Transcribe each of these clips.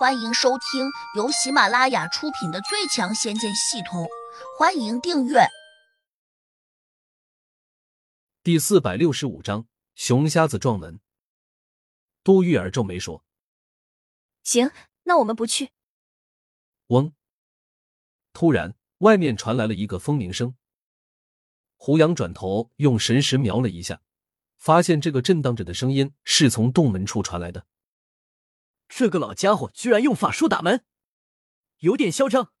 欢迎收听由喜马拉雅出品的《最强仙剑系统》，欢迎订阅。第四百六十五章：熊瞎子撞门。杜玉儿皱眉说：“行，那我们不去。”嗡！突然，外面传来了一个风鸣声。胡杨转头用神识瞄了一下，发现这个震荡着的声音是从洞门处传来的。这个老家伙居然用法术打门，有点嚣张。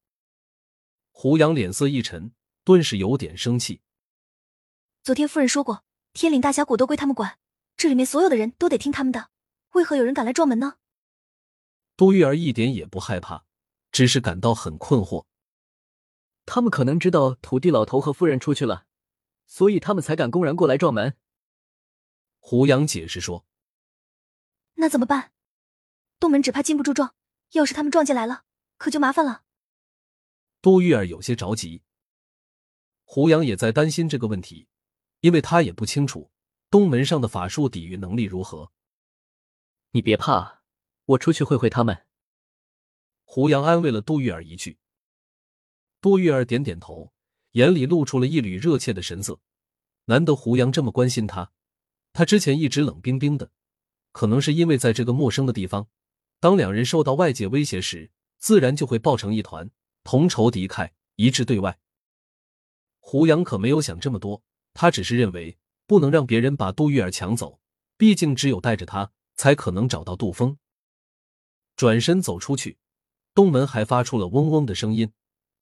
胡杨脸色一沉，顿时有点生气。昨天夫人说过，天岭大峡谷都归他们管，这里面所有的人都得听他们的。为何有人敢来撞门呢？杜玉儿一点也不害怕，只是感到很困惑。他们可能知道土地老头和夫人出去了，所以他们才敢公然过来撞门。胡杨解释说：“那怎么办？”洞门只怕禁不住撞，要是他们撞进来了，可就麻烦了。杜玉儿有些着急，胡杨也在担心这个问题，因为他也不清楚东门上的法术抵御能力如何。你别怕，我出去会会他们。胡杨安慰了杜玉儿一句。杜玉儿点点头，眼里露出了一缕热切的神色。难得胡杨这么关心他，他之前一直冷冰冰的，可能是因为在这个陌生的地方。当两人受到外界威胁时，自然就会抱成一团，同仇敌忾，一致对外。胡杨可没有想这么多，他只是认为不能让别人把杜玉儿抢走，毕竟只有带着他，才可能找到杜峰。转身走出去，洞门还发出了嗡嗡的声音，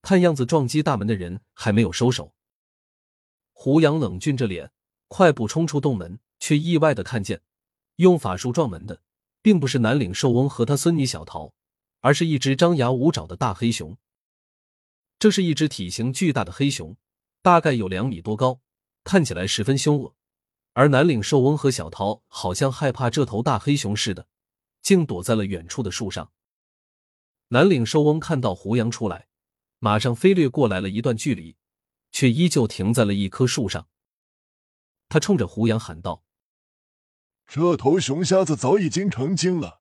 看样子撞击大门的人还没有收手。胡杨冷峻着脸，快步冲出洞门，却意外的看见用法术撞门的。并不是南岭寿翁和他孙女小桃，而是一只张牙舞爪的大黑熊。这是一只体型巨大的黑熊，大概有两米多高，看起来十分凶恶。而南岭寿翁和小桃好像害怕这头大黑熊似的，竟躲在了远处的树上。南岭寿翁看到胡杨出来，马上飞掠过来了一段距离，却依旧停在了一棵树上。他冲着胡杨喊道。这头熊瞎子早已经成精了，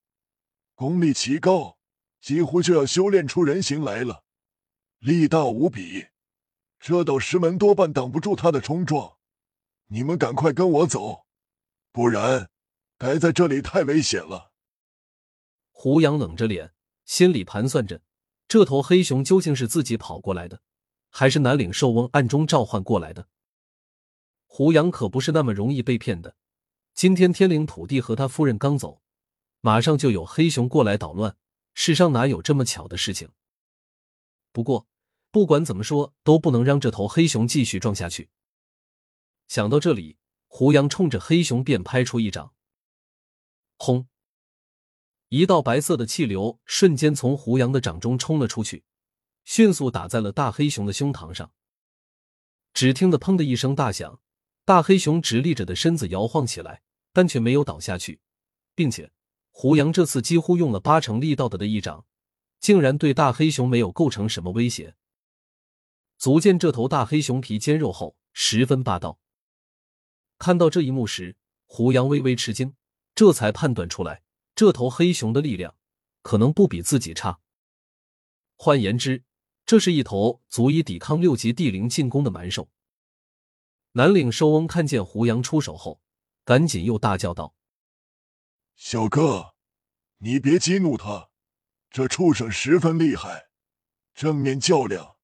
功力奇高，几乎就要修炼出人形来了，力大无比。这道石门多半挡不住他的冲撞。你们赶快跟我走，不然待在这里太危险了。胡杨冷着脸，心里盘算着：这头黑熊究竟是自己跑过来的，还是南岭寿翁暗中召唤过来的？胡杨可不是那么容易被骗的。今天天灵土地和他夫人刚走，马上就有黑熊过来捣乱。世上哪有这么巧的事情？不过不管怎么说，都不能让这头黑熊继续撞下去。想到这里，胡杨冲着黑熊便拍出一掌。轰！一道白色的气流瞬间从胡杨的掌中冲了出去，迅速打在了大黑熊的胸膛上。只听得“砰”的一声大响，大黑熊直立着的身子摇晃起来。但却没有倒下去，并且胡杨这次几乎用了八成力道的的一掌，竟然对大黑熊没有构成什么威胁。足见这头大黑熊皮坚肉厚，十分霸道。看到这一幕时，胡杨微微吃惊，这才判断出来，这头黑熊的力量可能不比自己差。换言之，这是一头足以抵抗六级地灵进攻的蛮兽。南岭寿翁看见胡杨出手后。赶紧又大叫道：“小哥，你别激怒他，这畜生十分厉害，正面较量，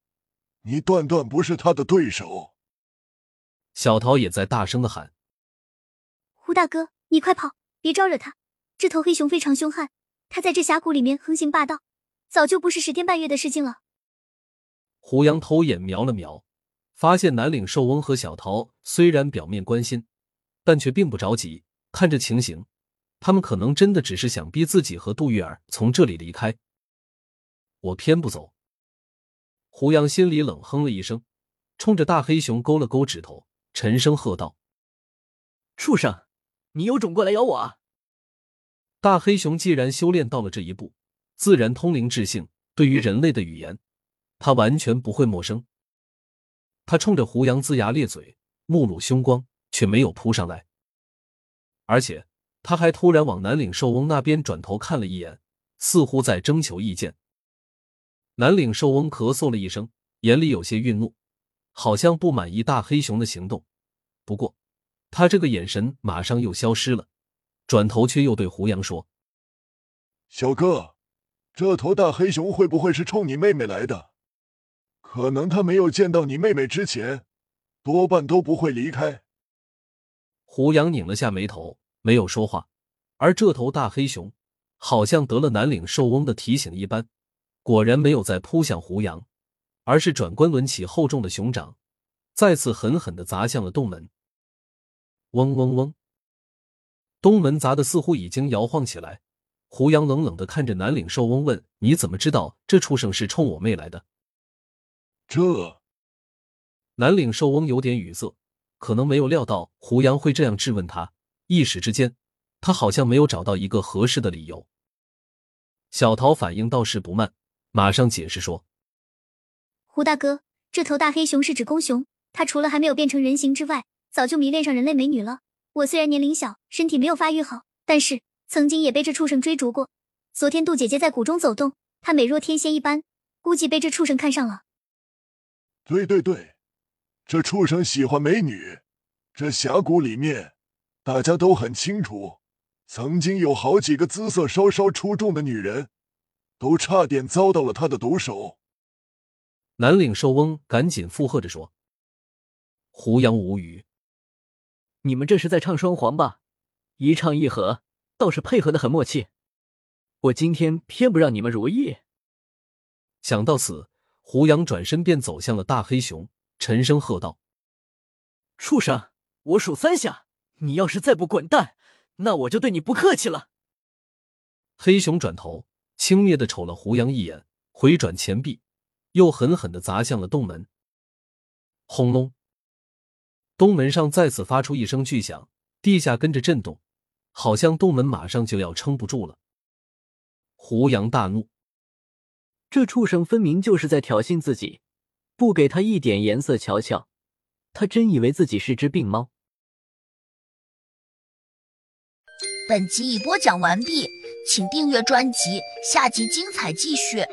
你断断不是他的对手。”小桃也在大声的喊：“胡大哥，你快跑，别招惹他！这头黑熊非常凶悍，他在这峡谷里面横行霸道，早就不是十天半月的事情了。”胡杨偷眼瞄了瞄，发现南岭寿翁和小桃虽然表面关心。但却并不着急，看这情形，他们可能真的只是想逼自己和杜玉儿从这里离开。我偏不走。胡杨心里冷哼了一声，冲着大黑熊勾了勾指头，沉声喝道：“畜生，你有种过来咬我啊！”大黑熊既然修炼到了这一步，自然通灵智性，对于人类的语言，他完全不会陌生。他冲着胡杨龇牙咧嘴，目露凶光。却没有扑上来，而且他还突然往南岭寿翁那边转头看了一眼，似乎在征求意见。南岭兽翁咳嗽了一声，眼里有些愠怒，好像不满意大黑熊的行动。不过，他这个眼神马上又消失了，转头却又对胡杨说：“小哥，这头大黑熊会不会是冲你妹妹来的？可能他没有见到你妹妹之前，多半都不会离开。”胡杨拧了下眉头，没有说话。而这头大黑熊好像得了南岭兽翁的提醒一般。果然没有再扑向胡杨，而是转关抡起厚重的熊掌，再次狠狠的砸向了洞门。嗡嗡嗡，东门砸的似乎已经摇晃起来。胡杨冷冷的看着南岭兽翁，问：“你怎么知道这畜生是冲我妹来的？”这南岭兽翁有点语塞，可能没有料到胡杨会这样质问他。一时之间，他好像没有找到一个合适的理由。小桃反应倒是不慢。马上解释说：“胡大哥，这头大黑熊是指公熊，它除了还没有变成人形之外，早就迷恋上人类美女了。我虽然年龄小，身体没有发育好，但是曾经也被这畜生追逐过。昨天杜姐姐在谷中走动，她美若天仙一般，估计被这畜生看上了。”“对对对，这畜生喜欢美女。这峡谷里面，大家都很清楚，曾经有好几个姿色稍稍出众的女人。”都差点遭到了他的毒手。南岭兽翁赶紧附和着说：“胡杨无语，你们这是在唱双簧吧？一唱一和，倒是配合的很默契。我今天偏不让你们如意。”想到此，胡杨转身便走向了大黑熊，沉声喝道：“畜生！我数三下，你要是再不滚蛋，那我就对你不客气了。”黑熊转头。轻蔑的瞅了胡杨一眼，回转前臂，又狠狠的砸向了洞门。轰隆！洞门上再次发出一声巨响，地下跟着震动，好像洞门马上就要撑不住了。胡杨大怒，这畜生分明就是在挑衅自己，不给他一点颜色瞧瞧，他真以为自己是只病猫？本集已播讲完毕。请订阅专辑，下集精彩继续。